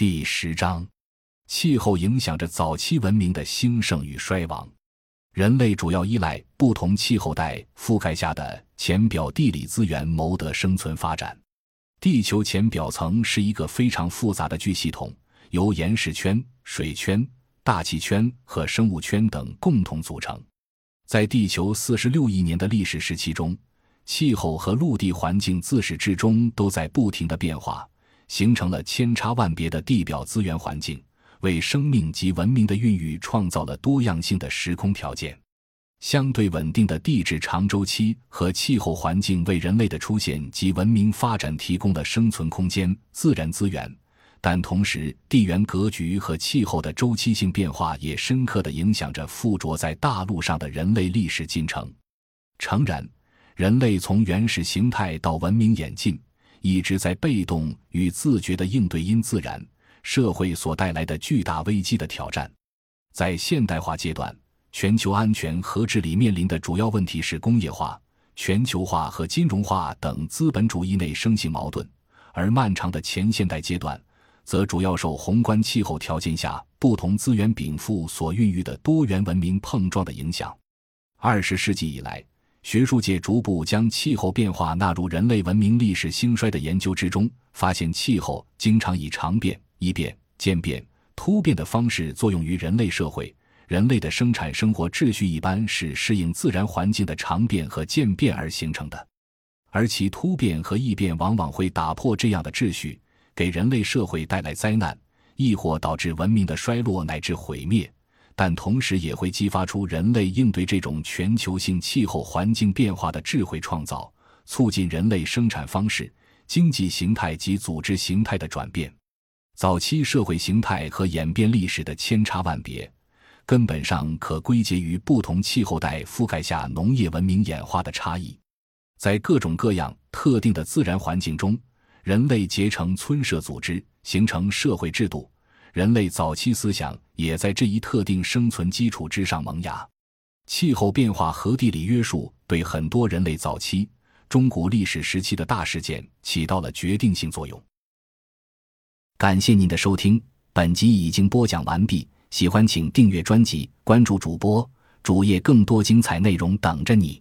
第十章，气候影响着早期文明的兴盛与衰亡。人类主要依赖不同气候带覆盖下的浅表地理资源谋得生存发展。地球浅表层是一个非常复杂的巨系统，由岩石圈、水圈、大气圈和生物圈等共同组成。在地球四十六亿年的历史时期中，气候和陆地环境自始至终都在不停的变化。形成了千差万别的地表资源环境，为生命及文明的孕育创造了多样性的时空条件。相对稳定的地质长周期和气候环境为人类的出现及文明发展提供了生存空间、自然资源，但同时地缘格局和气候的周期性变化也深刻地影响着附着在大陆上的人类历史进程。诚然，人类从原始形态到文明演进。一直在被动与自觉地应对因自然社会所带来的巨大危机的挑战。在现代化阶段，全球安全和治理面临的主要问题是工业化、全球化和金融化等资本主义内生性矛盾；而漫长的前现代阶段，则主要受宏观气候条件下不同资源禀赋所孕育的多元文明碰撞的影响。二十世纪以来。学术界逐步将气候变化纳入人类文明历史兴衰的研究之中，发现气候经常以常变、异变、渐变、突变的方式作用于人类社会。人类的生产生活秩序一般是适应自然环境的常变和渐变而形成的，而其突变和异变往往会打破这样的秩序，给人类社会带来灾难，亦或导致文明的衰落乃至毁灭。但同时也会激发出人类应对这种全球性气候环境变化的智慧创造，促进人类生产方式、经济形态及组织形态的转变。早期社会形态和演变历史的千差万别，根本上可归结于不同气候带覆盖下农业文明演化的差异。在各种各样特定的自然环境中，人类结成村社组织，形成社会制度。人类早期思想也在这一特定生存基础之上萌芽。气候变化和地理约束对很多人类早期、中古历史时期的大事件起到了决定性作用。感谢您的收听，本集已经播讲完毕。喜欢请订阅专辑，关注主播主页，更多精彩内容等着你。